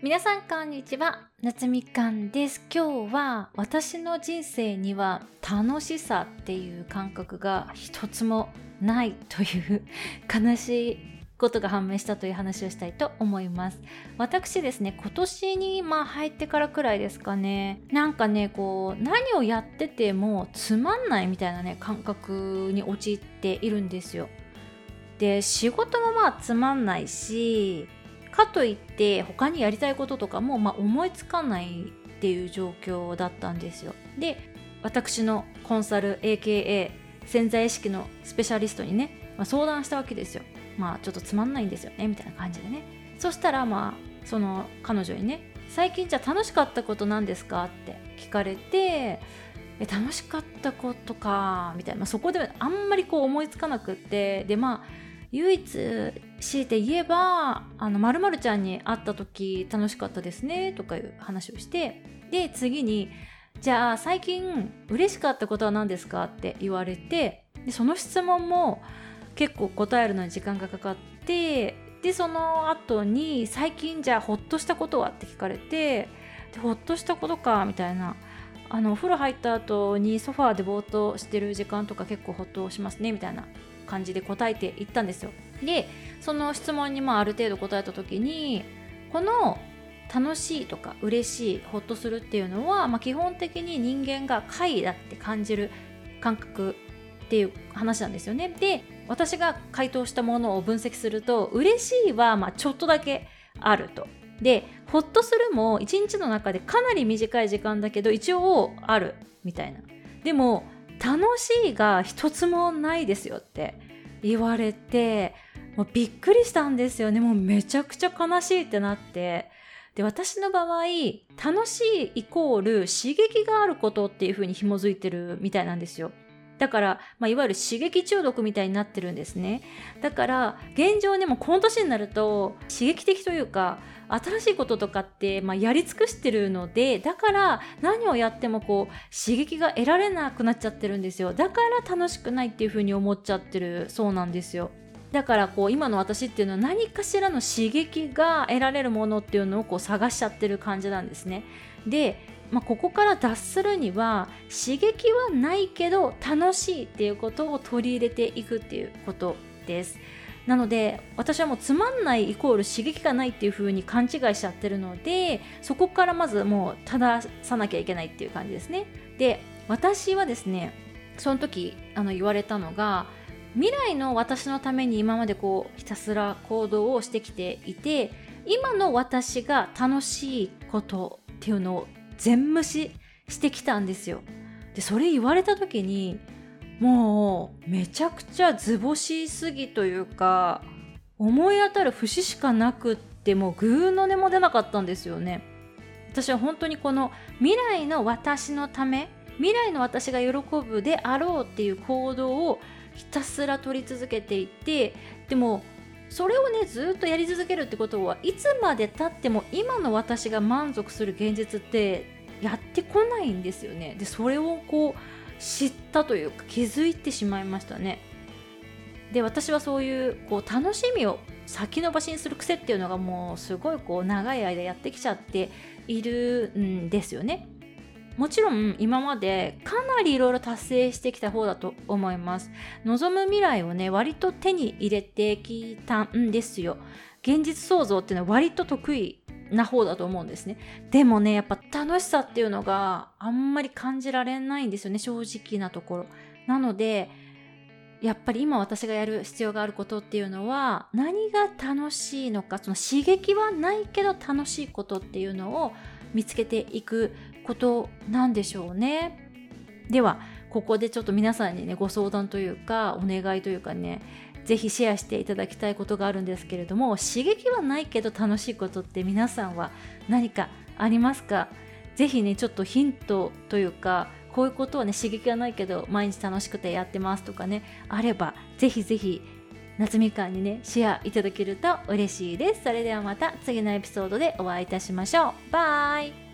皆さんこんにちは。夏みかんです。今日は私の人生には楽しさっていう感覚が一つもないという悲しいことが判明したという話をしたいと思います。私ですね今年にまあ入ってからくらいですかね。なんかねこう何をやっててもつまんないみたいなね感覚に陥っているんですよ。で仕事もまあつまんないしかといって他にやりたいこととかも、まあ、思いつかないっていう状況だったんですよ。で私のコンサル AKA 潜在意識のスペシャリストにね、まあ、相談したわけですよ。まあちょっとつまんないんですよねみたいな感じでね。そしたらまあその彼女にね最近じゃあ楽しかったことなんですか？って聞かれてえ楽しかったことかみたいな、まあ、そこであんまりこう思いつかなくってでまあ唯一強いて言えばあの〇〇ちゃんに会った時楽しかったですねとかいう話をしてで次にじゃあ最近嬉しかったことは何ですか？って言われてでその質問も結構答えるのに時間がかかってでその後に最近じゃあホッとしたことは？って聞かれてでホッとしたことか？みたいな。あのお風呂入った後にソファーでぼーっとしてる時間とか結構ホッとしますねみたいな感じで答えていったんですよ。でその質問にまある程度答えた時にこの楽しいとか嬉しいほっとするっていうのは、まあ、基本的に人間が快だって感じる感覚っていう話なんですよね。で私が回答したものを分析すると嬉しいはまちょっとだけあると。でほっとするも一日の中でかなり短い時間だけど一応あるみたいな。でも楽しいが一つもないですよって言われてもうびっくりしたんですよね。もうめちゃくちゃ悲しいってなって。で私の場合楽しいイコール刺激があることっていう風に紐づいてるみたいなんですよ。だから、まあ、いわゆる刺激中毒みたいになってるんですね。だから現状でもこの年になると刺激的というか新しいこととかって、まあ、やり尽くしてるのでだから何をやってもこう刺激が得られなくなっちゃってるんですよ。だから楽しくないっていうふうに思っちゃってるそうなんですよ。だからこう今の私っていうのは何かしらの刺激が得られるものっていうのをこう探しちゃってる感じなんですね。でまあ、ここから脱するには刺激はないけど楽しいっていうことを取り入れていくっていうことです。なので私はもうつまんないイコール刺激がないっていう風に勘違いしちゃってるのでそこからまずもう正さなきゃいけないっていう感じですね。で私はですねその時あの言われたのが未来の私のために今までこうひたすら行動をしてきていて今の私が楽しいことっていうのを全無視してきたんですよ。でそれ言われた時にもうめちゃくちゃ図星すぎというか思い当たる節しかなくってもうグーの音も出なかったんですよね。私は本当にこの未来の私のため未来の私が喜ぶであろうっていう行動をひたすら取り続けていてでもそれをねずっとやり続けるってことはいつまでたっても今の私が満足する現実ってやってこないんですよね。でそれをこう知ったというか気づいてしまいましたね。で私はそういうこう楽しみを先延ばしにする癖っていうのがもうすごいこう長い間やってきちゃっているんですよね。もちろん今までかなりいろいろ達成してきた方だと思います。望む未来をね割と手に入れてきたんですよ。現実創造っていうのは割と得意な方だと思うんですね。でもねやっぱ楽しさっていうのがあんまり感じられないんですよね正直なところ。なのでやっぱり今私がやる必要があることっていうのは何が楽しいのかその刺激はないけど楽しいことっていうのを見つけていくことなんでしょうね。ではここでちょっと皆さんにねご相談というかお願いというかね是非シェアしていただきたいことがあるんですけれども刺激はないけど楽しいことって皆さんは何かありますか？是非ねちょっとヒントというかこういうことはね刺激がないけど毎日楽しくてやってますとかねあれば是非是非夏みかんにねシェアいただけると嬉しいです。それではまた次のエピソードでお会いいたしましょう。バイ。